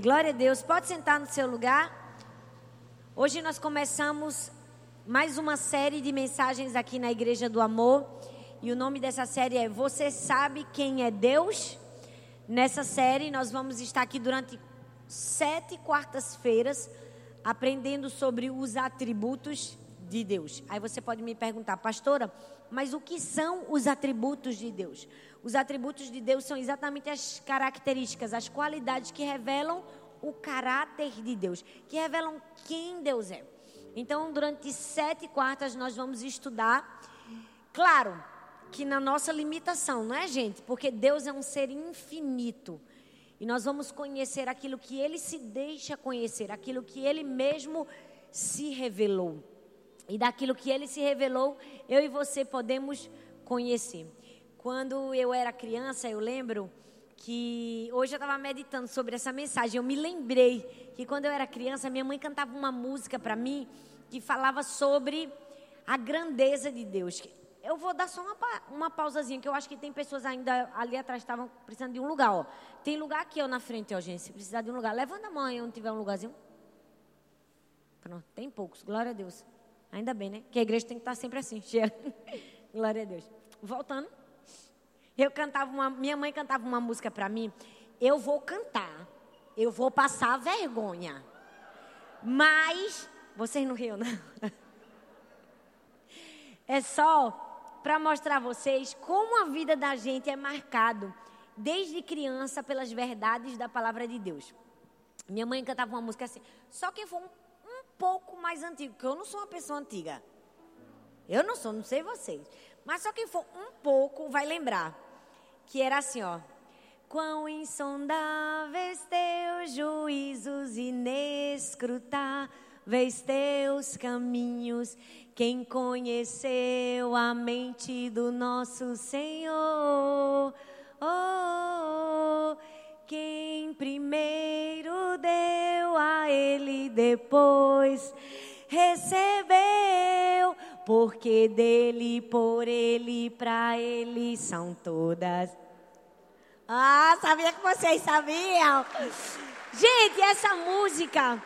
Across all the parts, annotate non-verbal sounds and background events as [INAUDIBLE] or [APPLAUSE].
Glória a Deus. Pode sentar no seu lugar. Hoje nós começamos mais uma série de mensagens aqui na Igreja do Amor. E o nome dessa série é Você Sabe Quem é Deus? Nessa série nós vamos estar aqui durante sete quartas-feiras aprendendo sobre os atributos de Deus. Aí você pode me perguntar, pastora, mas o que são os atributos de Deus? Os atributos de Deus são exatamente as características, as qualidades que revelam o caráter de Deus, que revelam quem Deus é. Então, durante sete quartas, nós vamos estudar. Claro que na nossa limitação, não é, gente? Porque Deus é um ser infinito. E nós vamos conhecer aquilo que ele se deixa conhecer, aquilo que ele mesmo se revelou. E daquilo que ele se revelou, eu e você podemos conhecer. Quando eu era criança, eu lembro que hoje eu estava meditando sobre essa mensagem. Eu me lembrei que quando eu era criança, minha mãe cantava uma música para mim que falava sobre a grandeza de Deus. Eu vou dar só uma, uma pausazinha, que eu acho que tem pessoas ainda ali atrás estavam precisando de um lugar. Ó. Tem lugar aqui ó, na frente, ó, gente. Se precisar de um lugar, levanta a mão aí onde tiver um lugarzinho. Pronto, tem poucos, glória a Deus. Ainda bem, né? Que a igreja tem que estar sempre assim, [LAUGHS] cheia. glória a Deus. Voltando. Eu cantava uma, minha mãe cantava uma música para mim. Eu vou cantar, eu vou passar vergonha. Mas vocês não riam, não? [LAUGHS] É só para mostrar a vocês como a vida da gente é marcado desde criança pelas verdades da palavra de Deus. Minha mãe cantava uma música assim. Só quem for um, um pouco mais antigo, porque eu não sou uma pessoa antiga. Eu não sou, não sei vocês. Mas só quem for um pouco vai lembrar que era assim, ó. Quão insondáveis teus juízos, inescrutáveis teus caminhos. Quem conheceu a mente do nosso Senhor? Oh, quem primeiro deu a Ele, depois recebeu, porque dele, por ele, para ele são todas. Ah, sabia que vocês sabiam? Gente, essa música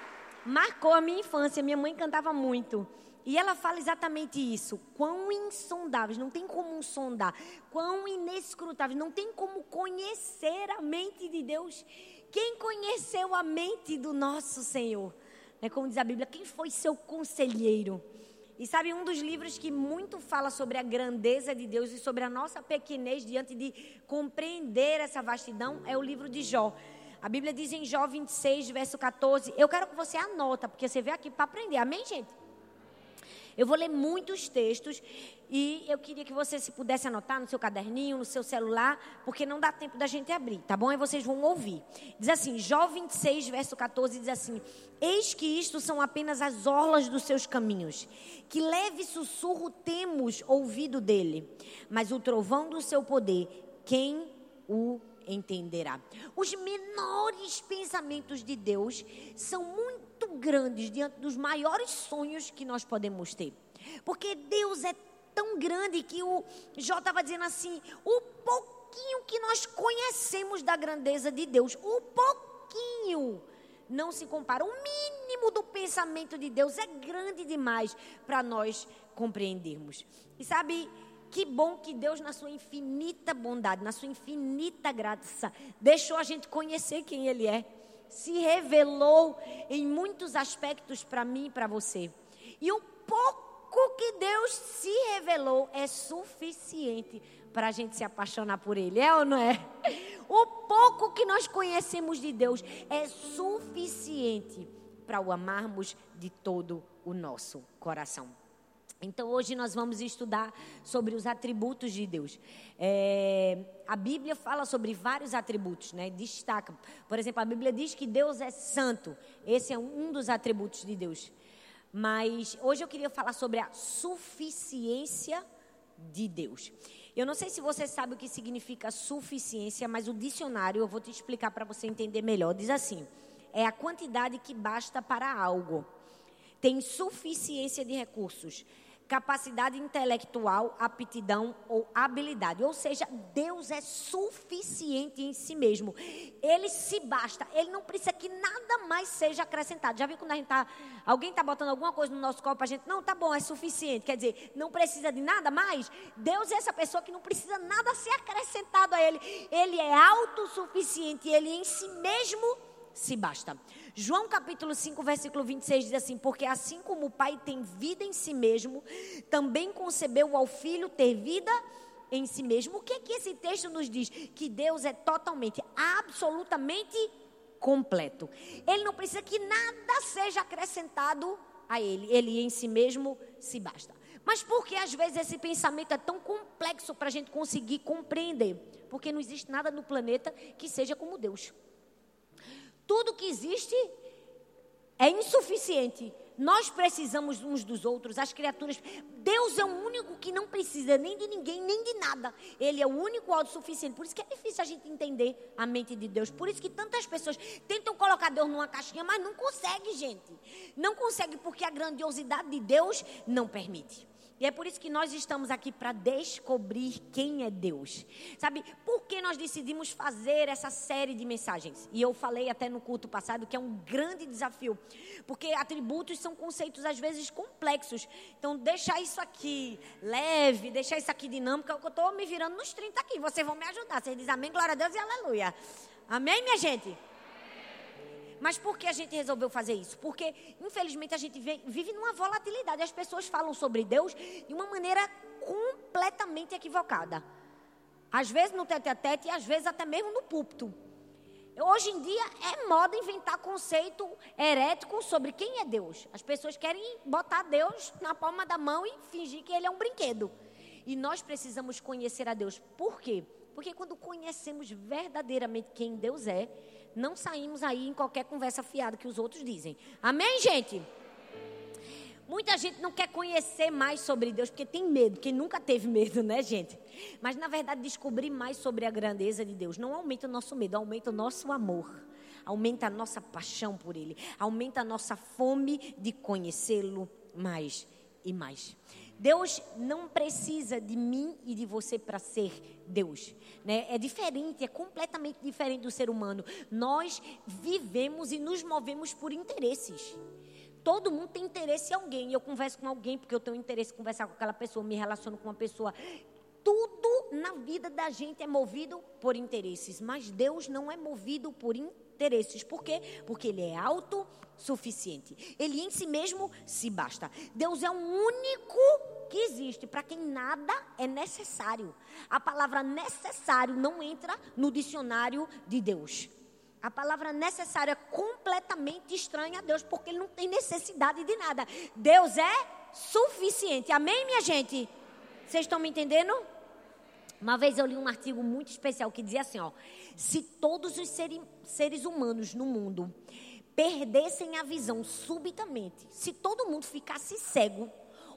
marcou a minha infância. Minha mãe cantava muito. E ela fala exatamente isso. Quão insondáveis, não tem como sondar. Quão inescrutáveis, não tem como conhecer a mente de Deus. Quem conheceu a mente do nosso Senhor? Né, como diz a Bíblia, quem foi seu conselheiro? E sabe, um dos livros que muito fala sobre a grandeza de Deus e sobre a nossa pequenez diante de compreender essa vastidão é o livro de Jó. A Bíblia diz em Jó 26, verso 14. Eu quero que você anota, porque você veio aqui para aprender. Amém, gente? Eu vou ler muitos textos e eu queria que você se pudesse anotar no seu caderninho, no seu celular, porque não dá tempo da gente abrir, tá bom? Aí vocês vão ouvir. Diz assim, Jó 26, verso 14, diz assim: Eis que isto são apenas as orlas dos seus caminhos, que leve sussurro temos ouvido dele, mas o trovão do seu poder, quem o entenderá. Os menores pensamentos de Deus são muito grandes diante dos maiores sonhos que nós podemos ter. Porque Deus é tão grande que o Jó estava dizendo assim: o pouquinho que nós conhecemos da grandeza de Deus, o pouquinho não se compara. O mínimo do pensamento de Deus é grande demais para nós compreendermos. E sabe, que bom que Deus, na sua infinita bondade, na sua infinita graça, deixou a gente conhecer quem Ele é se revelou em muitos aspectos para mim e para você. E o pouco que Deus se revelou é suficiente para a gente se apaixonar por Ele, é ou não é? O pouco que nós conhecemos de Deus é suficiente para o amarmos de todo o nosso coração. Então, hoje nós vamos estudar sobre os atributos de Deus. É, a Bíblia fala sobre vários atributos, né? Destaca. Por exemplo, a Bíblia diz que Deus é santo. Esse é um dos atributos de Deus. Mas hoje eu queria falar sobre a suficiência de Deus. Eu não sei se você sabe o que significa suficiência, mas o dicionário, eu vou te explicar para você entender melhor. Diz assim: é a quantidade que basta para algo. Tem suficiência de recursos capacidade intelectual, aptidão ou habilidade. Ou seja, Deus é suficiente em si mesmo. Ele se basta. Ele não precisa que nada mais seja acrescentado. Já viu quando a gente tá, alguém está botando alguma coisa no nosso corpo, a gente, não, tá bom, é suficiente. Quer dizer, não precisa de nada mais. Deus é essa pessoa que não precisa nada ser acrescentado a ele. Ele é autossuficiente. Ele em si mesmo se basta. João capítulo 5, versículo 26 diz assim: Porque assim como o Pai tem vida em si mesmo, também concebeu ao Filho ter vida em si mesmo. O que é que esse texto nos diz? Que Deus é totalmente, absolutamente completo. Ele não precisa que nada seja acrescentado a ele. Ele em si mesmo se basta. Mas por que às vezes esse pensamento é tão complexo para a gente conseguir compreender? Porque não existe nada no planeta que seja como Deus. Tudo que existe é insuficiente. Nós precisamos uns dos outros, as criaturas. Deus é o único que não precisa nem de ninguém, nem de nada. Ele é o único autossuficiente. Por isso que é difícil a gente entender a mente de Deus. Por isso que tantas pessoas tentam colocar Deus numa caixinha, mas não consegue, gente. Não consegue porque a grandiosidade de Deus não permite. E é por isso que nós estamos aqui para descobrir quem é Deus. Sabe, por que nós decidimos fazer essa série de mensagens? E eu falei até no culto passado que é um grande desafio, porque atributos são conceitos às vezes complexos. Então, deixar isso aqui leve, deixar isso aqui dinâmico, é eu estou me virando nos 30 aqui. Vocês vão me ajudar. Vocês dizem amém, glória a Deus e aleluia. Amém, minha gente? Mas por que a gente resolveu fazer isso? Porque, infelizmente, a gente vive numa volatilidade. As pessoas falam sobre Deus de uma maneira completamente equivocada. Às vezes no tete a tete e às vezes até mesmo no púlpito. Hoje em dia é moda inventar conceito herético sobre quem é Deus. As pessoas querem botar Deus na palma da mão e fingir que ele é um brinquedo. E nós precisamos conhecer a Deus. Por quê? Porque quando conhecemos verdadeiramente quem Deus é, não saímos aí em qualquer conversa fiada que os outros dizem. Amém, gente? Muita gente não quer conhecer mais sobre Deus porque tem medo, quem nunca teve medo, né, gente? Mas na verdade, descobrir mais sobre a grandeza de Deus não aumenta o nosso medo, aumenta o nosso amor, aumenta a nossa paixão por Ele, aumenta a nossa fome de conhecê-lo mais e mais. Deus não precisa de mim e de você para ser Deus. Né? É diferente, é completamente diferente do ser humano. Nós vivemos e nos movemos por interesses. Todo mundo tem interesse em alguém. Eu converso com alguém porque eu tenho interesse em conversar com aquela pessoa, me relaciono com uma pessoa. Tudo na vida da gente é movido por interesses, mas Deus não é movido por interesses. Por quê? Porque Ele é autossuficiente. Ele em si mesmo se basta. Deus é o único que existe para quem nada é necessário. A palavra necessário não entra no dicionário de Deus. A palavra necessário é completamente estranha a Deus, porque ele não tem necessidade de nada. Deus é suficiente. Amém, minha gente? Vocês estão me entendendo? Uma vez eu li um artigo muito especial que dizia assim: ó, se todos os seres humanos no mundo perdessem a visão subitamente, se todo mundo ficasse cego,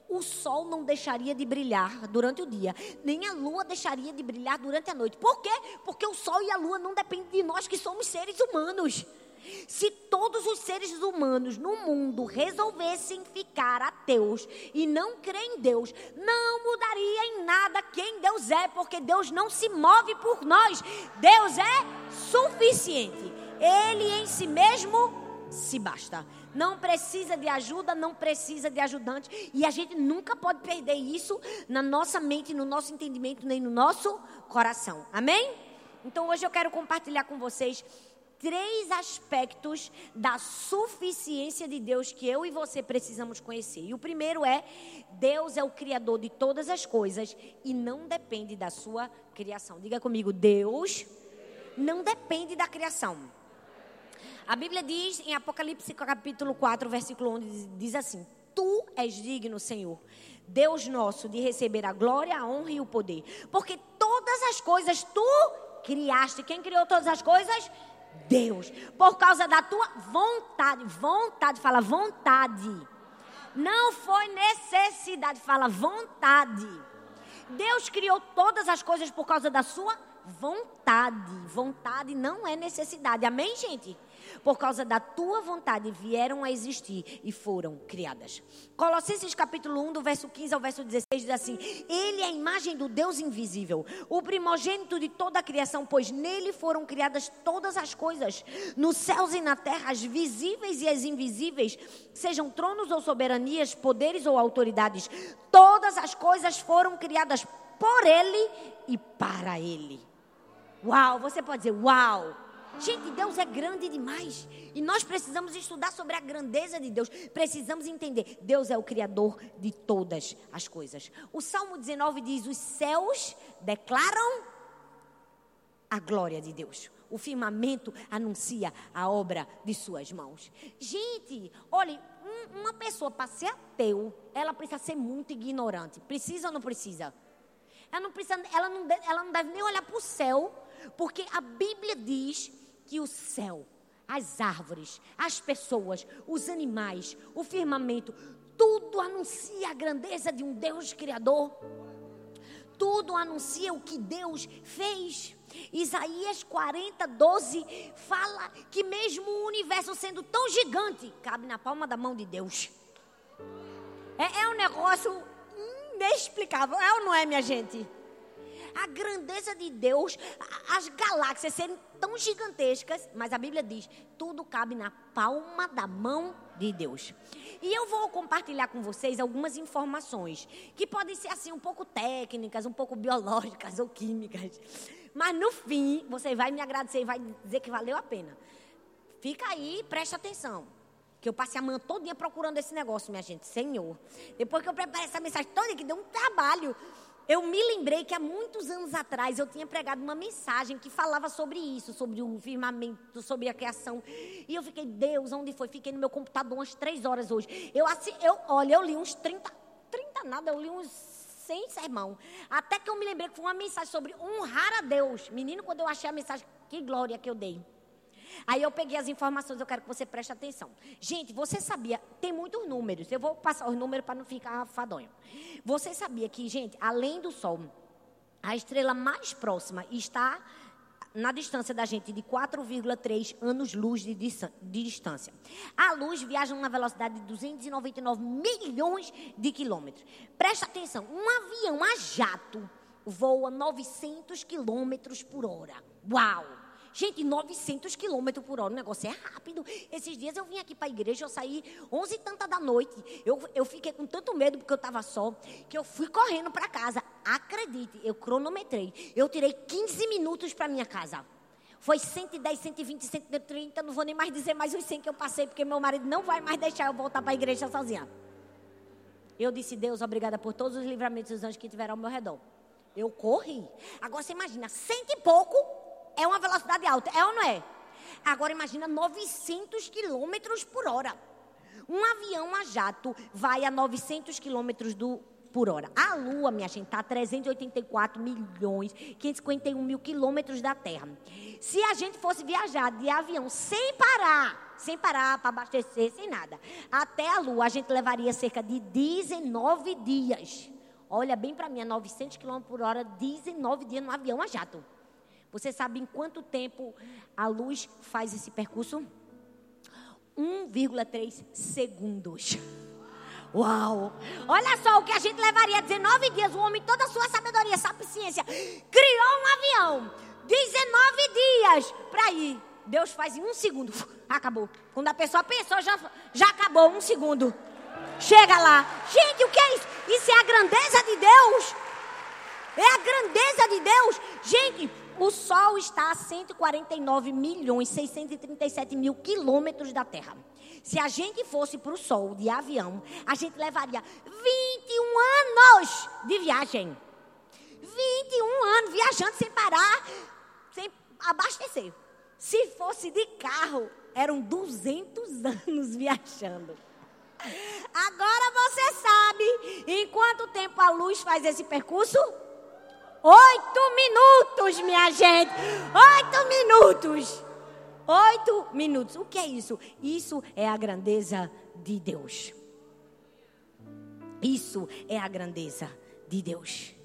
o sol não deixaria de brilhar durante o dia, nem a lua deixaria de brilhar durante a noite. Por quê? Porque o sol e a lua não dependem de nós que somos seres humanos. Se todos os seres humanos no mundo resolvessem ficar ateus e não crer em Deus, não mudaria em nada quem Deus é, porque Deus não se move por nós. Deus é suficiente. Ele em si mesmo se basta. Não precisa de ajuda, não precisa de ajudante. E a gente nunca pode perder isso na nossa mente, no nosso entendimento, nem no nosso coração. Amém? Então hoje eu quero compartilhar com vocês três aspectos da suficiência de Deus que eu e você precisamos conhecer. E o primeiro é: Deus é o criador de todas as coisas e não depende da sua criação. Diga comigo, Deus não depende da criação. A Bíblia diz em Apocalipse capítulo 4, versículo 11, diz assim: Tu és digno, Senhor, Deus nosso, de receber a glória, a honra e o poder, porque todas as coisas tu criaste. Quem criou todas as coisas? Deus. Por causa da tua vontade. Vontade, fala vontade. Não foi necessidade, fala vontade. Deus criou todas as coisas por causa da sua vontade. Vontade não é necessidade. Amém, gente? Por causa da tua vontade, vieram a existir e foram criadas. Colossenses capítulo 1, do verso 15 ao verso 16, diz assim: Ele é a imagem do Deus invisível, o primogênito de toda a criação, pois nele foram criadas todas as coisas, nos céus e na terra, as visíveis e as invisíveis, sejam tronos ou soberanias, poderes ou autoridades, todas as coisas foram criadas por ele e para ele. Uau, você pode dizer, uau. Gente, Deus é grande demais. E nós precisamos estudar sobre a grandeza de Deus. Precisamos entender. Deus é o Criador de todas as coisas. O Salmo 19 diz: Os céus declaram a glória de Deus. O firmamento anuncia a obra de suas mãos. Gente, olhe, um, uma pessoa para ser ateu, ela precisa ser muito ignorante. Precisa ou não precisa? Ela não, precisa, ela não, ela não deve nem olhar para o céu porque a Bíblia diz que o céu, as árvores, as pessoas, os animais, o firmamento, tudo anuncia a grandeza de um Deus criador. Tudo anuncia o que Deus fez. Isaías 40, 12 fala que mesmo o universo sendo tão gigante, cabe na palma da mão de Deus. É, é um negócio inexplicável, é ou não é, minha gente? A grandeza de Deus, as galáxias serem tão gigantescas, mas a Bíblia diz: tudo cabe na palma da mão de Deus. E eu vou compartilhar com vocês algumas informações que podem ser assim um pouco técnicas, um pouco biológicas ou químicas. Mas no fim, você vai me agradecer e vai dizer que valeu a pena. Fica aí, preste atenção. Que eu passei a manhã todo dia procurando esse negócio, minha gente. Senhor. Depois que eu preparei essa mensagem toda, que deu um trabalho eu me lembrei que há muitos anos atrás eu tinha pregado uma mensagem que falava sobre isso, sobre o firmamento, sobre a criação. E eu fiquei, Deus, onde foi? Fiquei no meu computador umas três horas hoje. Eu, assim, eu olha, eu li uns 30, 30 nada, eu li uns 100 sermão. Até que eu me lembrei que foi uma mensagem sobre honrar a Deus. Menino, quando eu achei a mensagem, que glória que eu dei. Aí eu peguei as informações, eu quero que você preste atenção. Gente, você sabia, tem muitos números, eu vou passar os números para não ficar fadonho. Você sabia que, gente, além do Sol, a estrela mais próxima está na distância da gente de 4,3 anos-luz de, distância. A luz viaja numa velocidade de 299 milhões de quilômetros. Presta atenção, um avião a jato voa 900 quilômetros por hora. Uau! Gente, 900 quilômetros por hora, o negócio é rápido. Esses dias eu vim aqui para a igreja, eu saí 11 e tanta da noite. Eu, eu fiquei com tanto medo porque eu estava só, que eu fui correndo para casa. Acredite, eu cronometrei. Eu tirei 15 minutos para minha casa. Foi 110, 120, 130, não vou nem mais dizer mais os 100 que eu passei, porque meu marido não vai mais deixar eu voltar para a igreja sozinha. Eu disse, Deus, obrigada por todos os livramentos dos anjos que tiveram ao meu redor. Eu corri. Agora você imagina, cento e pouco é uma velocidade alta, é ou não é? Agora imagina 900 quilômetros por hora. Um avião a jato vai a 900 quilômetros por hora. A Lua, minha gente, está a 384 milhões, 551 mil quilômetros da Terra. Se a gente fosse viajar de avião sem parar, sem parar para abastecer, sem nada, até a Lua, a gente levaria cerca de 19 dias. Olha bem para mim, a 900 km por hora, 19 dias no avião a jato. Você sabe em quanto tempo a luz faz esse percurso? 1,3 segundos. Uau! Olha só o que a gente levaria 19 dias. O homem, toda a sua sabedoria, sapiência, criou um avião. 19 dias para ir. Deus faz em um segundo. [LAUGHS] Acabou. Quando a pessoa pensou, já, já acabou. Um segundo. Chega lá. Gente, o que é isso? Isso é a grandeza de Deus. É a grandeza de Deus. Gente, o Sol está a 149 milhões 637 mil quilômetros da Terra. Se a gente fosse para o Sol de avião, a gente levaria 21 anos de viagem. 21 anos viajando sem parar, sem abastecer. Se fosse de carro, eram 200 anos viajando. Agora você sabe em quanto tempo a luz faz esse percurso? Oito minutos, minha gente. Oito minutos. Oito minutos. O que é isso? Isso é a grandeza de Deus. Isso é a grandeza de Deus.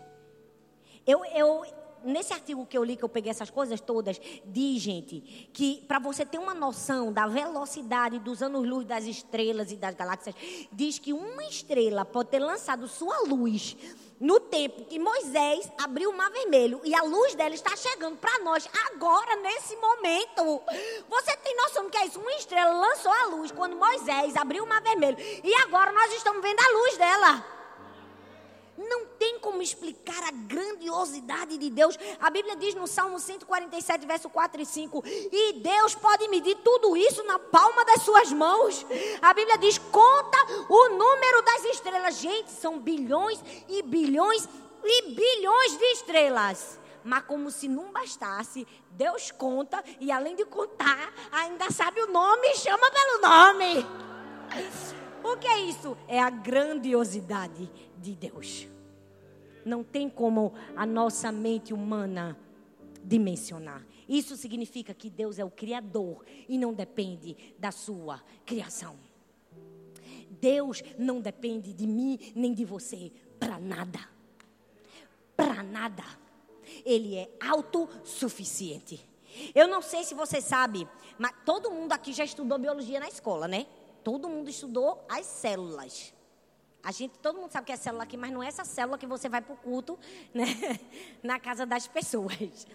Eu, eu nesse artigo que eu li, que eu peguei essas coisas todas, diz, gente, que para você ter uma noção da velocidade dos anos-luz das estrelas e das galáxias, diz que uma estrela pode ter lançado sua luz no tempo que Moisés abriu o mar vermelho e a luz dela está chegando para nós agora, nesse momento. Você tem noção do que é isso? Uma estrela lançou a luz quando Moisés abriu o mar vermelho e agora nós estamos vendo a luz dela. Não como explicar a grandiosidade de Deus. A Bíblia diz no Salmo 147, verso 4 e 5: E Deus pode medir tudo isso na palma das suas mãos. A Bíblia diz: conta o número das estrelas. Gente, são bilhões e bilhões e bilhões de estrelas. Mas como se não bastasse, Deus conta e além de contar, ainda sabe o nome e chama pelo nome. O que é isso? É a grandiosidade de Deus. Não tem como a nossa mente humana dimensionar. Isso significa que Deus é o Criador e não depende da sua criação. Deus não depende de mim nem de você para nada. Para nada. Ele é autossuficiente. Eu não sei se você sabe, mas todo mundo aqui já estudou biologia na escola, né? Todo mundo estudou as células. A gente, todo mundo sabe que é célula aqui, mas não é essa célula que você vai para o culto, [LAUGHS] né? Na casa das pessoas.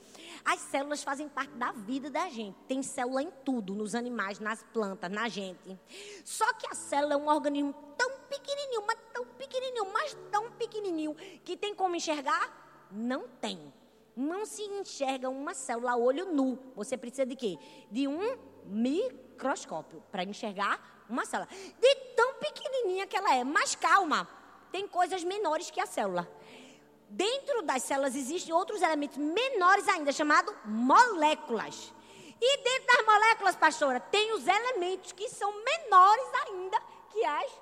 As células fazem parte da vida da gente. Tem célula em tudo, nos animais, nas plantas, na gente. Só que a célula é um organismo tão pequenininho, mas tão pequenininho, mas tão pequenininho, que tem como enxergar? Não tem. Não se enxerga uma célula a olho nu. Você precisa de quê? De um microscópio para enxergar uma célula. De pequenininha que ela é. Mas calma, tem coisas menores que a célula. Dentro das células existem outros elementos menores ainda, chamados moléculas. E dentro das moléculas, pastora, tem os elementos que são menores ainda que as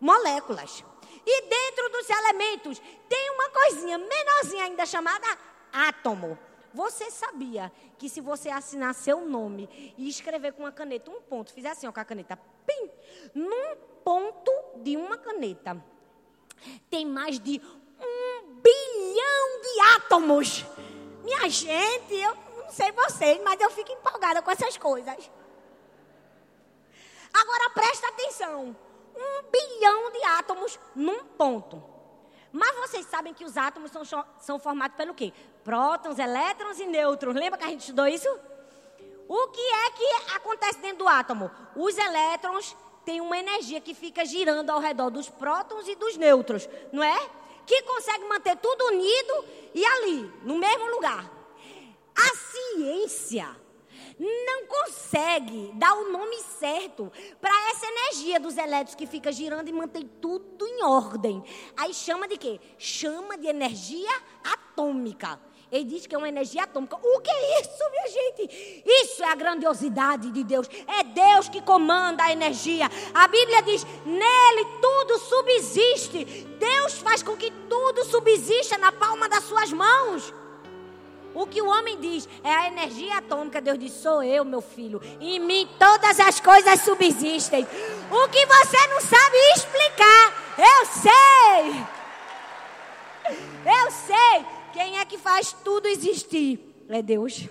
moléculas. E dentro dos elementos tem uma coisinha menorzinha ainda chamada átomo. Você sabia que se você assinar seu nome e escrever com uma caneta um ponto, fizer assim ó, com a caneta, pim, num ponto de uma caneta, tem mais de um bilhão de átomos. Minha gente, eu não sei vocês, mas eu fico empolgada com essas coisas. Agora presta atenção: um bilhão de átomos num ponto. Mas vocês sabem que os átomos são, são formados pelo quê? Prótons, elétrons e nêutrons. Lembra que a gente estudou isso? O que é que acontece dentro do átomo? Os elétrons têm uma energia que fica girando ao redor dos prótons e dos nêutrons, não é? Que consegue manter tudo unido e ali, no mesmo lugar. A ciência não consegue dar o nome certo para essa energia dos elétrons que fica girando e mantém tudo em ordem. Aí chama de quê? Chama de energia atômica. Ele diz que é uma energia atômica. O que é isso, minha gente? Isso é a grandiosidade de Deus. É Deus que comanda a energia. A Bíblia diz: nele tudo subsiste. Deus faz com que tudo subsista na palma das suas mãos. O que o homem diz é a energia atômica. Deus diz: sou eu, meu filho. Em mim todas as coisas subsistem. O que você não sabe explicar, eu sei. Eu sei. Quem é que faz tudo existir? É Deus.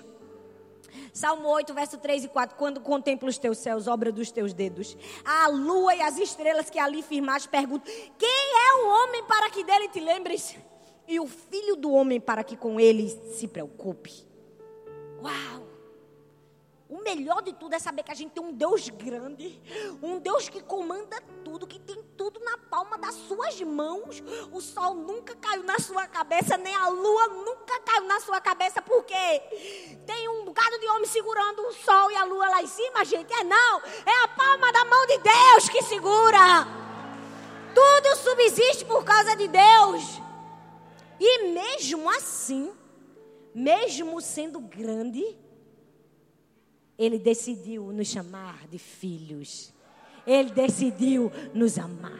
Salmo 8, verso 3 e 4. Quando contemplo os teus céus, obra dos teus dedos, a lua e as estrelas que ali firmaste, pergunto: quem é o homem para que dele te lembres? E o filho do homem para que com ele se preocupe. Uau! O melhor de tudo é saber que a gente tem um Deus grande, um Deus que comanda tudo, que tem tudo na palma das suas mãos. O sol nunca caiu na sua cabeça, nem a lua nunca caiu na sua cabeça, porque tem um bocado de homem segurando o sol e a lua lá em cima, gente. É não, é a palma da mão de Deus que segura. Tudo subsiste por causa de Deus. E mesmo assim, mesmo sendo grande, ele decidiu nos chamar de filhos. Ele decidiu nos amar.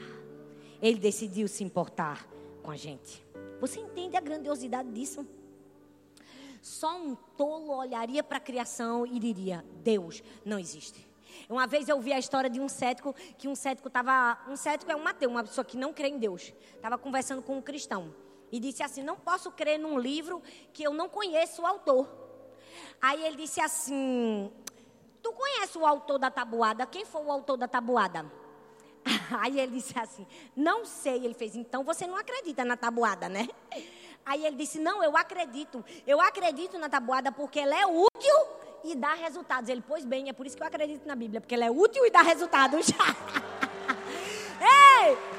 Ele decidiu se importar com a gente. Você entende a grandiosidade disso? Só um tolo olharia para a criação e diria: Deus não existe. Uma vez eu vi a história de um cético, que um cético estava. Um cético é um ateu, uma pessoa que não crê em Deus. Estava conversando com um cristão. E disse assim: Não posso crer num livro que eu não conheço o autor. Aí ele disse assim: Tu conhece o autor da tabuada? Quem foi o autor da tabuada? [LAUGHS] Aí ele disse assim: Não sei. Ele fez: Então você não acredita na tabuada, né? Aí ele disse: Não, eu acredito. Eu acredito na tabuada porque ela é útil e dá resultados. Ele, pois bem, é por isso que eu acredito na Bíblia, porque ela é útil e dá resultados. [LAUGHS] Ei!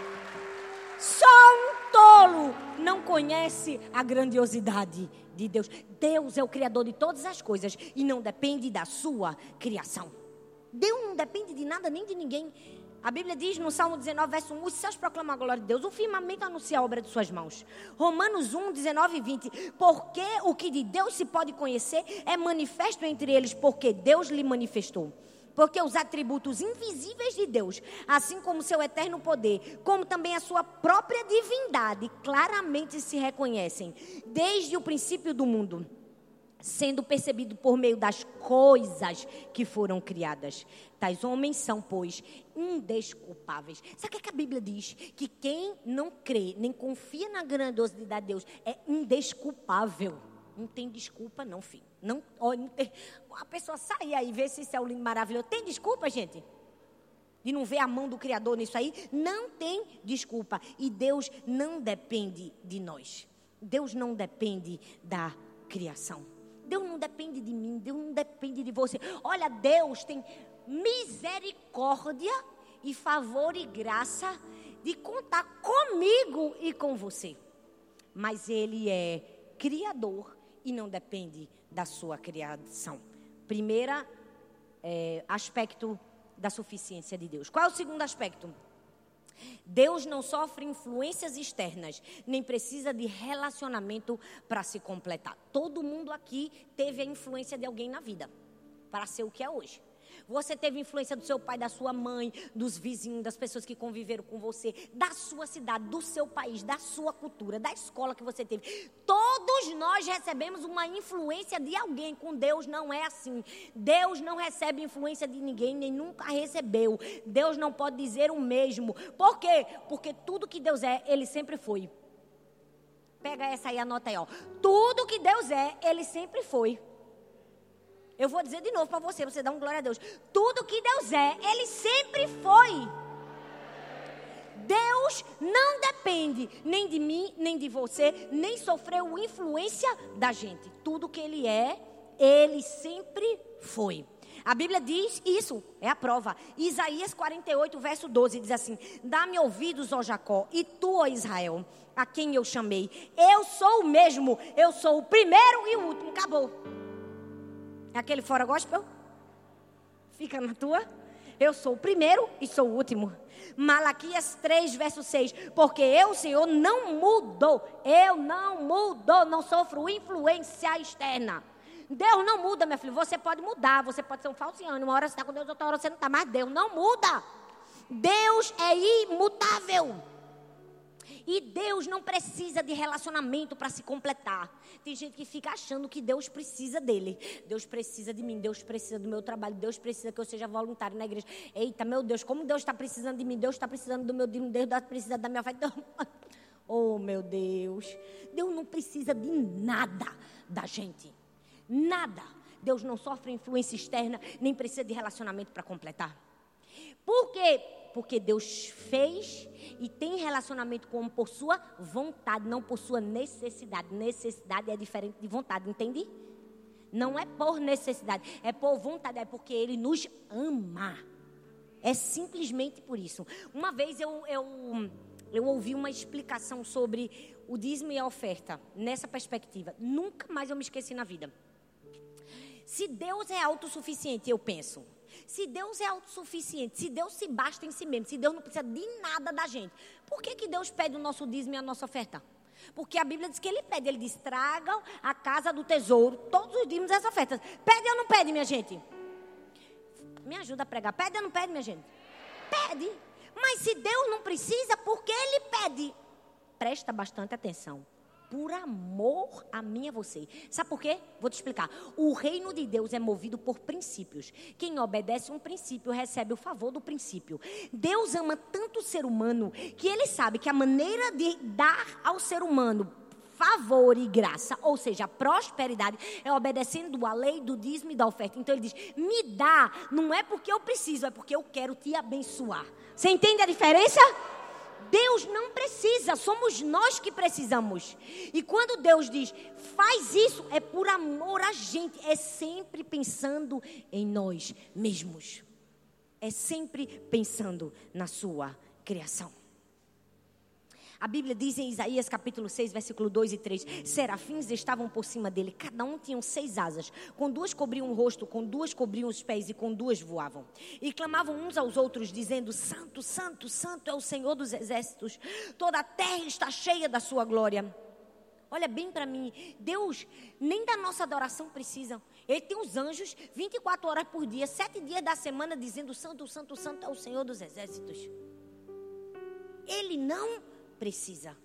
Só um tolo não conhece a grandiosidade de Deus. Deus é o Criador de todas as coisas e não depende da sua criação. Deus não depende de nada nem de ninguém. A Bíblia diz no Salmo 19, verso 1: Os céus proclamam a glória de Deus, o firmamento anuncia a obra de suas mãos. Romanos 1, 19 e 20. Porque o que de Deus se pode conhecer é manifesto entre eles, porque Deus lhe manifestou. Porque os atributos invisíveis de Deus, assim como seu eterno poder, como também a sua própria divindade, claramente se reconhecem desde o princípio do mundo sendo percebido por meio das coisas que foram criadas. Tais homens são, pois, indesculpáveis. Sabe o que, a Bíblia diz? Que quem não crê, nem confia na grandiosidade de Deus, é indesculpável. Não tem desculpa, não, filho. Não, a pessoa sai aí e vê esse céu lindo maravilhoso. Tem desculpa, gente? De não ver a mão do Criador nisso aí? Não tem desculpa. E Deus não depende de nós. Deus não depende da criação. Deus não depende de mim, Deus não depende de você. Olha, Deus tem misericórdia e favor e graça de contar comigo e com você. Mas Ele é criador e não depende da sua criação. Primeira é, aspecto da suficiência de Deus. Qual é o segundo aspecto? Deus não sofre influências externas, nem precisa de relacionamento para se completar. Todo mundo aqui teve a influência de alguém na vida para ser o que é hoje. Você teve influência do seu pai, da sua mãe, dos vizinhos, das pessoas que conviveram com você, da sua cidade, do seu país, da sua cultura, da escola que você teve. Todos nós recebemos uma influência de alguém. Com Deus não é assim. Deus não recebe influência de ninguém, nem nunca recebeu. Deus não pode dizer o mesmo. Por quê? Porque tudo que Deus é, ele sempre foi. Pega essa aí, anota aí, ó. Tudo que Deus é, ele sempre foi. Eu vou dizer de novo para você, você dá um glória a Deus. Tudo que Deus é, Ele sempre foi. Deus não depende nem de mim, nem de você, nem sofreu influência da gente. Tudo que Ele é, Ele sempre foi. A Bíblia diz isso, é a prova. Isaías 48, verso 12, diz assim: Dá-me ouvidos, ó Jacó, e tu, ó Israel, a quem eu chamei. Eu sou o mesmo, eu sou o primeiro e o último. Acabou. Aquele fora gospel? Fica na tua. Eu sou o primeiro e sou o último. Malaquias 3, verso 6. Porque eu, Senhor, não mudou. Eu não mudou. Não sofro influência externa. Deus não muda, minha filha. Você pode mudar. Você pode ser um falciano. Uma hora você está com Deus, outra hora você não está. Mas Deus não muda. Deus é imutável. E Deus não precisa de relacionamento para se completar. Tem gente que fica achando que Deus precisa dele. Deus precisa de mim, Deus precisa do meu trabalho, Deus precisa que eu seja voluntário na igreja. Eita, meu Deus, como Deus está precisando de mim, Deus está precisando do meu dízimo, Deus está precisando da minha fé. [LAUGHS] Oh, meu Deus. Deus não precisa de nada da gente. Nada. Deus não sofre influência externa, nem precisa de relacionamento para completar. Por quê? Porque Deus fez e tem relacionamento com por sua vontade, não por sua necessidade. Necessidade é diferente de vontade, entende? Não é por necessidade, é por vontade, é porque Ele nos ama. É simplesmente por isso. Uma vez eu, eu, eu ouvi uma explicação sobre o dízimo e a oferta, nessa perspectiva. Nunca mais eu me esqueci na vida. Se Deus é autossuficiente, eu penso, se Deus é autossuficiente, se Deus se basta em si mesmo, se Deus não precisa de nada da gente, por que, que Deus pede o nosso dízimo e a nossa oferta? Porque a Bíblia diz que ele pede, ele diz: tragam a casa do tesouro, todos os dízimos e as ofertas. Pede ou não pede, minha gente? Me ajuda a pregar. Pede ou não pede, minha gente? Pede. Mas se Deus não precisa, por que ele pede? Presta bastante atenção. Por amor a mim e a você. Sabe por quê? Vou te explicar. O reino de Deus é movido por princípios. Quem obedece um princípio recebe o favor do princípio. Deus ama tanto o ser humano que ele sabe que a maneira de dar ao ser humano favor e graça, ou seja, prosperidade, é obedecendo a lei do dízimo e da oferta. Então ele diz: me dá, não é porque eu preciso, é porque eu quero te abençoar. Você entende a diferença? Deus não precisa, somos nós que precisamos. E quando Deus diz, faz isso, é por amor a gente, é sempre pensando em nós mesmos. É sempre pensando na sua criação. A Bíblia diz em Isaías capítulo 6, versículo 2 e 3: Serafins estavam por cima dele, cada um tinha seis asas. Com duas cobriam o rosto, com duas cobriam os pés e com duas voavam. E clamavam uns aos outros, dizendo: Santo, Santo, Santo é o Senhor dos exércitos, toda a terra está cheia da sua glória. Olha bem para mim, Deus nem da nossa adoração precisa. Ele tem os anjos 24 horas por dia, sete dias da semana, dizendo: Santo, Santo, Santo é o Senhor dos exércitos. Ele não precisa.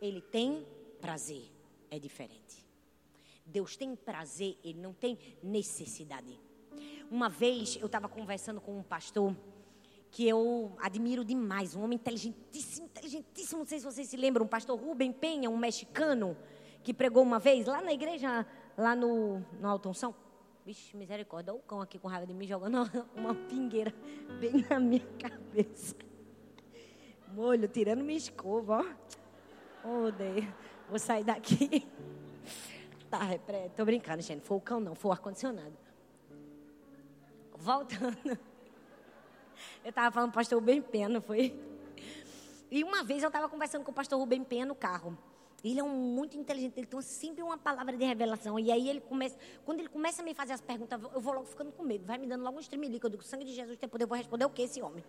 Ele tem prazer, é diferente. Deus tem prazer, ele não tem necessidade. Uma vez eu estava conversando com um pastor que eu admiro demais, um homem inteligentíssimo, inteligentíssimo. Não sei se vocês se lembram, o pastor Rubem Penha, um mexicano, que pregou uma vez lá na igreja, lá no, no Alto Unção. Vixe, misericórdia, o cão aqui com raiva de mim jogando [LAUGHS] uma pingueira bem na minha cabeça molho, tirando minha escova, ó. Odeio. Vou sair daqui. [LAUGHS] Tá, é, tô brincando, gente. Foi o cão, não, foi o ar-condicionado. Voltando. [LAUGHS] Eu estava falando com o pastor Rubem Penha, não foi? E uma vez eu estava conversando com o pastor Rubem Penha no carro. Ele é um muito inteligente, ele tem sempre uma palavra de revelação. E aí ele começa, quando ele começa a me fazer as perguntas, eu vou logo ficando com medo. Vai me dando logo um estremelico. Eu digo, sangue de Jesus tem poder, eu vou responder o que esse homem?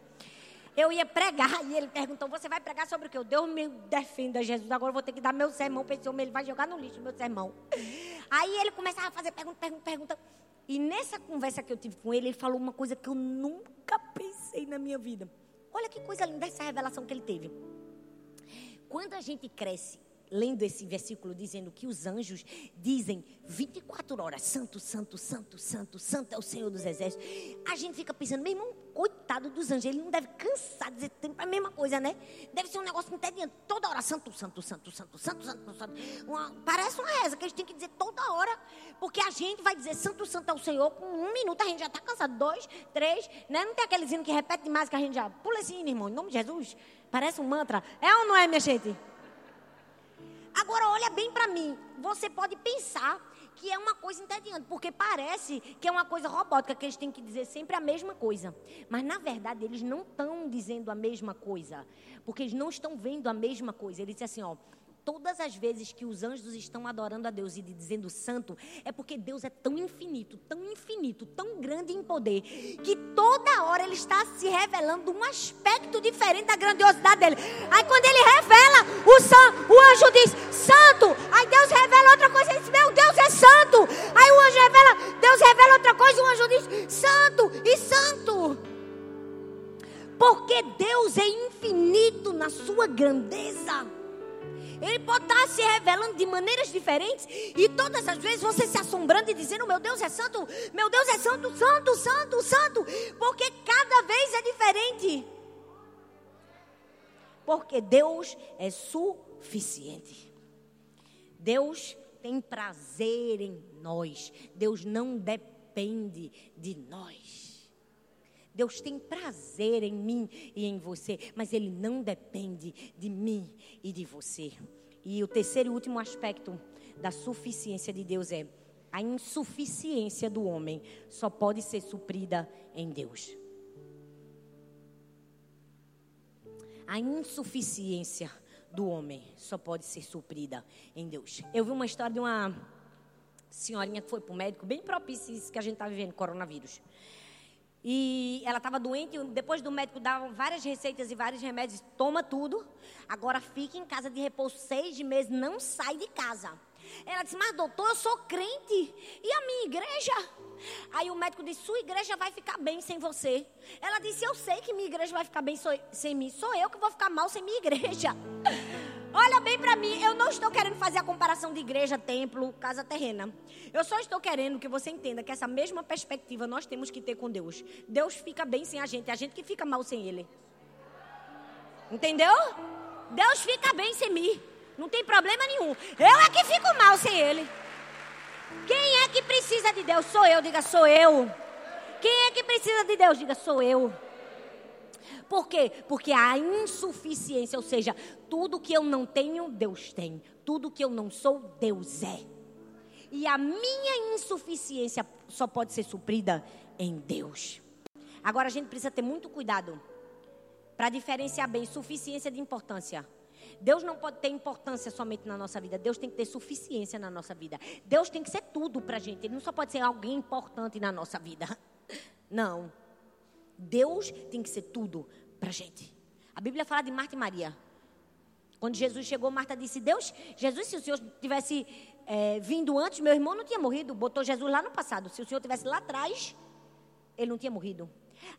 Eu ia pregar [LAUGHS] e ele perguntou: Você vai pregar sobre o que? Deus me defenda, Jesus. Agora eu vou ter que dar meu sermão para esse homem. Ele vai jogar no lixo meu sermão. [LAUGHS] Aí ele começava a fazer pergunta, pergunta, pergunta. E nessa conversa que eu tive com ele, ele falou uma coisa que eu nunca pensei na minha vida. Olha que coisa linda essa revelação que ele teve. Quando a gente cresce lendo esse versículo dizendo que os anjos dizem 24 horas: Santo, Santo, Santo, Santo, Santo é o Senhor dos Exércitos. A gente fica pensando, meu irmão, coitado dos anjos, ele não deve cansar de dizer sempre a mesma coisa, né? Deve ser um negócio entediante. Toda hora, Santo, Santo, Santo, Santo, Santo, Santo, Santo. Uma, parece uma reza que a gente tem que dizer toda hora, porque a gente vai dizer Santo, Santo é o Senhor, com um minuto a gente já está cansado. Dois, três, né? Não tem aquele hino que repete demais que a gente já. Pula esse hino, irmão, em nome de Jesus. Parece um mantra. É ou não é, minha gente? Agora, olha bem para mim. Você pode pensar que é uma coisa entediante, porque parece que é uma coisa robótica, que eles têm que dizer sempre a mesma coisa. Mas, na verdade, eles não estão dizendo a mesma coisa, porque eles não estão vendo a mesma coisa. Ele disse assim, ó, todas as vezes que os anjos estão adorando a Deus e dizendo santo, é porque Deus é tão infinito, tão infinito, tão grande em poder, que toda hora ele está se revelando um aspecto diferente da grandiosidade dele. Aí quando ele revela, o, o anjo diz santo, aí Deus revela outra coisa, ele diz, meu Deus é santo. Aí o anjo revela, Deus revela outra coisa, o anjo diz santo e santo. Porque Deus é infinito na sua grandeza. Ele pode estar se revelando de maneiras diferentes e todas as vezes você se assombrando e dizendo: Meu Deus é santo, meu Deus é santo, santo, santo, santo, porque cada vez é diferente. Porque Deus é suficiente. Deus tem prazer em nós. Deus não depende de nós. Deus tem prazer em mim e em você, mas Ele não depende de mim e de você. E o terceiro e último aspecto da suficiência de Deus é a insuficiência do homem só pode ser suprida em Deus. A insuficiência do homem só pode ser suprida em Deus. Eu vi uma história de uma senhorinha que foi para o médico, bem propício isso que a gente está vivendo, coronavírus. E ela estava doente, depois do médico dar várias receitas e vários remédios, toma tudo. Agora fica em casa de repouso seis meses, não sai de casa. Ela disse, mas doutor, eu sou crente. E a minha igreja? Aí o médico disse, sua igreja vai ficar bem sem você. Ela disse, eu sei que minha igreja vai ficar bem sem mim. Sou eu que vou ficar mal sem minha igreja. [LAUGHS] Olha bem para mim, eu não estou querendo fazer a comparação de igreja, templo, casa terrena. Eu só estou querendo que você entenda que essa mesma perspectiva nós temos que ter com Deus. Deus fica bem sem a gente, é a gente que fica mal sem Ele. Entendeu? Deus fica bem sem mim. Não tem problema nenhum. Eu é que fico mal sem Ele. Quem é que precisa de Deus? Sou eu, diga sou eu. Quem é que precisa de Deus? Diga sou eu. Por quê? Porque a insuficiência, ou seja, tudo que eu não tenho, Deus tem. Tudo que eu não sou, Deus é. E a minha insuficiência só pode ser suprida em Deus. Agora a gente precisa ter muito cuidado para diferenciar bem suficiência de importância. Deus não pode ter importância somente na nossa vida. Deus tem que ter suficiência na nossa vida. Deus tem que ser tudo para a gente. Ele não só pode ser alguém importante na nossa vida. [LAUGHS] Não. Deus tem que ser tudo para a gente. A Bíblia fala de Marta e Maria. Quando Jesus chegou, Marta disse: Deus, Jesus, se o Senhor tivesse é, vindo antes, meu irmão não tinha morrido. Botou Jesus lá no passado. Se o Senhor tivesse lá atrás, ele não tinha morrido.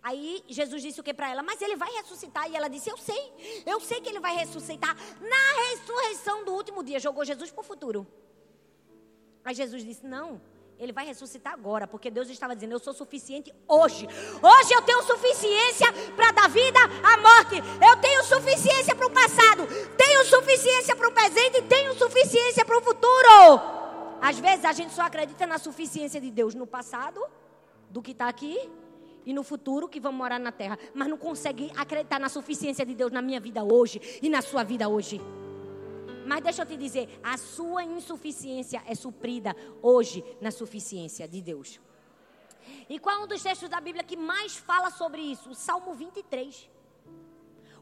Aí Jesus disse o que para ela? Mas ele vai ressuscitar. E ela disse: Eu sei, eu sei que ele vai ressuscitar na ressurreição do último dia. Jogou Jesus para o futuro. Aí Jesus disse: Não, ele vai ressuscitar agora, porque Deus estava dizendo: Eu sou suficiente hoje. Hoje eu tenho suficiência para dar vida à morte. Eu tenho suficiência para o passado. Tenho suficiência para o presente. Tenho suficiência para o futuro. Às vezes a gente só acredita na suficiência de Deus no passado, do que está aqui, e no futuro que vamos morar na terra. Mas não consegue acreditar na suficiência de Deus na minha vida hoje e na sua vida hoje. Mas deixa eu te dizer, a sua insuficiência é suprida hoje na suficiência de Deus. E qual é um dos textos da Bíblia que mais fala sobre isso? O Salmo 23.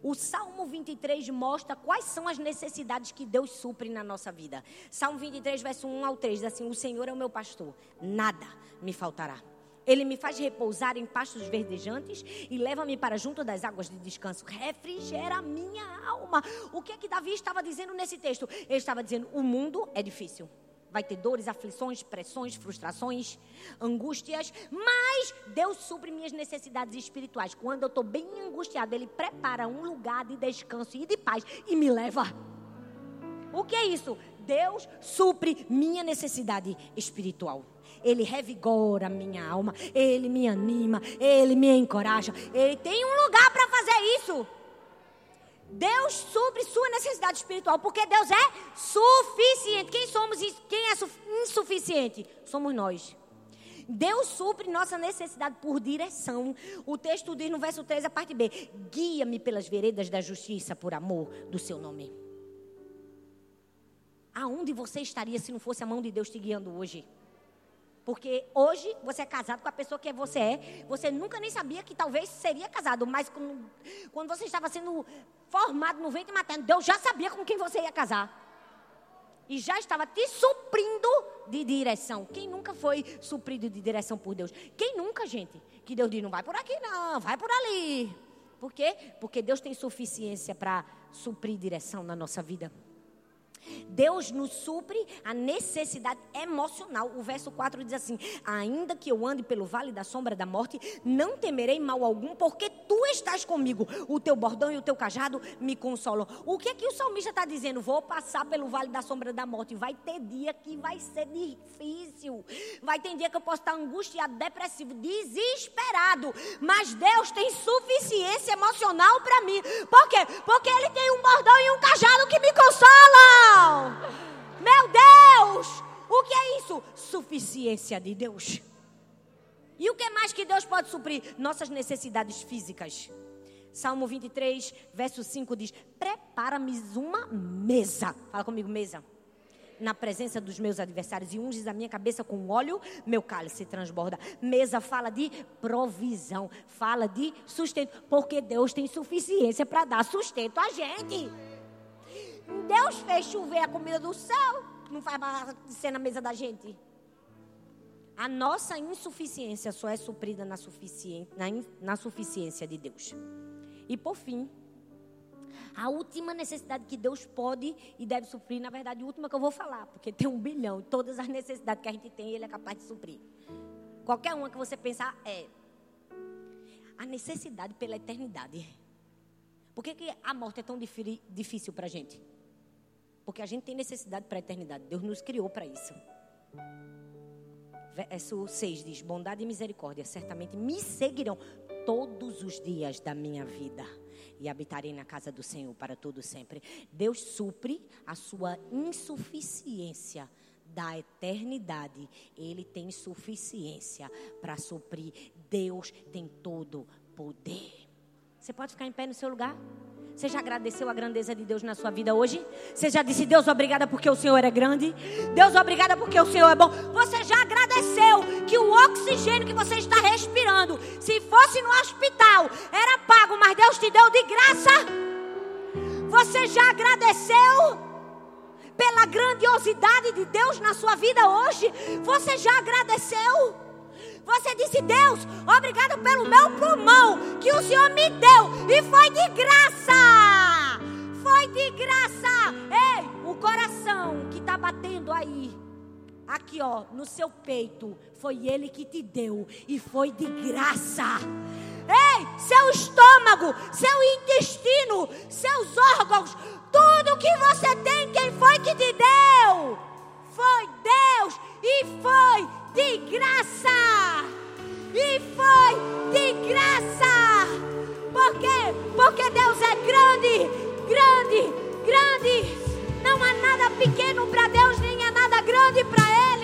O Salmo 23 mostra quais são as necessidades que Deus supre na nossa vida. Salmo 23, verso 1 ao 3, diz assim: O Senhor é o meu pastor, nada me faltará. Ele me faz repousar em pastos verdejantes e leva-me para junto das águas de descanso. Refrigera minha alma. O que é que Davi estava dizendo nesse texto? Ele estava dizendo: o mundo é difícil. Vai ter dores, aflições, pressões, frustrações, angústias, mas Deus supre minhas necessidades espirituais. Quando eu estou bem angustiado, Ele prepara um lugar de descanso e de paz e me leva. O que é isso? Deus supre minha necessidade espiritual. Ele revigora minha alma, Ele me anima, Ele me encoraja. Ele tem um lugar para fazer isso. Deus supre sua necessidade espiritual, porque Deus é suficiente. Quem somos quem é insuficiente? Somos nós. Deus supre nossa necessidade por direção. O texto diz no verso 3, a parte B: Guia-me pelas veredas da justiça por amor do seu nome. Aonde você estaria se não fosse a mão de Deus te guiando hoje? Porque hoje você é casado com a pessoa que você é. Você nunca nem sabia que talvez seria casado. Mas quando, quando você estava sendo formado no ventre materno, Deus já sabia com quem você ia casar. E já estava te suprindo de direção. Quem nunca foi suprido de direção por Deus? Quem nunca, gente? Que Deus diz: não vai por aqui, não, vai por ali. Por quê? Porque Deus tem suficiência para suprir direção na nossa vida. Deus nos supre a necessidade emocional. O verso 4 diz assim: Ainda que eu ande pelo vale da sombra da morte, não temerei mal algum, porque tu estás comigo. O teu bordão e o teu cajado me consolam. O que é que o salmista está dizendo? Vou passar pelo vale da sombra da morte. Vai ter dia que vai ser difícil. Vai ter dia que eu posso estar angustiado, depressivo, desesperado. Mas Deus tem suficiência emocional para mim. Por quê? Porque Ele tem um bordão e um cajado que me consolam. Meu Deus! O que é isso? Suficiência de Deus. E o que mais que Deus pode suprir? Nossas necessidades físicas. Salmo 23, verso 5 diz: Prepara-me uma mesa. Fala comigo, mesa. Na presença dos meus adversários e unges a minha cabeça com óleo, meu cálice transborda. Mesa fala de provisão, fala de sustento, porque Deus tem suficiência para dar sustento a gente. Deus fez chover a comida do céu. Não faz mais ser na mesa da gente. A nossa insuficiência só é suprida na, suficiência, na, na suficiência de Deus. E por fim, a última necessidade que Deus pode e deve suprir, na verdade, a última que eu vou falar, porque tem um bilhão, todas as necessidades que a gente tem, Ele é capaz de suprir. Qualquer uma que você pensar é a necessidade pela eternidade. Por que, que a morte é tão difícil para a gente? Porque a gente tem necessidade para a eternidade. Deus nos criou para isso. Verso 6 diz: Bondade e misericórdia certamente me seguirão todos os dias da minha vida e habitarei na casa do Senhor para todo sempre. Deus supre a sua insuficiência da eternidade. Ele tem suficiência para suprir. Deus tem todo poder. Você pode ficar em pé no seu lugar? Você já agradeceu a grandeza de Deus na sua vida hoje? Você já disse, Deus, obrigada porque o Senhor é grande? Deus, obrigada porque o Senhor é bom? Você já agradeceu que o oxigênio que você está respirando, se fosse no hospital, era pago, mas Deus te deu de graça? Você já agradeceu? Pela grandiosidade de Deus na sua vida hoje? Você já agradeceu? Você disse, Deus, obrigado pelo meu pulmão que o Senhor me deu e foi de graça. Foi de graça. Ei, o coração que está batendo aí, aqui ó, no seu peito, foi Ele que te deu e foi de graça. Ei, seu estômago, seu intestino, seus órgãos, tudo que você tem, quem foi que te deu? Foi Deus e foi de graça. E foi de graça. Por quê? Porque Deus é grande, grande, grande. Não há nada pequeno para Deus, nem há nada grande para Ele.